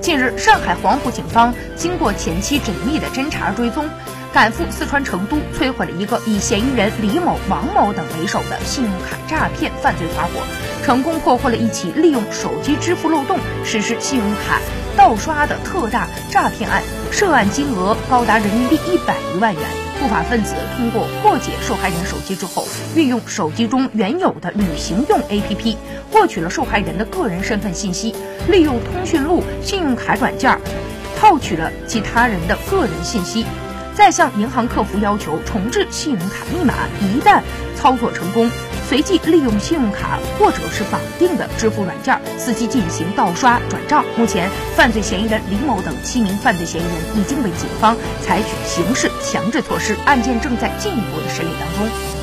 近日，上海黄浦警方经过前期缜密的侦查追踪，赶赴四川成都，摧毁了一个以嫌疑人李某、王某等为首的信用卡诈骗犯罪团伙，成功破获了一起利用手机支付漏洞实施信用卡盗刷的特大诈骗案，涉案金额高达人民币一百余万元。不法分子通过破解受害人手机之后，运用手机中原有的旅行用 APP，获取了受害人的个人身份信息，利用通讯录、信用卡软件，套取了其他人的个人信息，再向银行客服要求重置信用卡密码。一旦操作成功，随即利用信用卡或者是绑定的支付软件，伺机进行盗刷转账。目前，犯罪嫌疑人李某等七名犯罪嫌疑人已经被警方采取刑事强制措施，案件正在进一步的审理当中。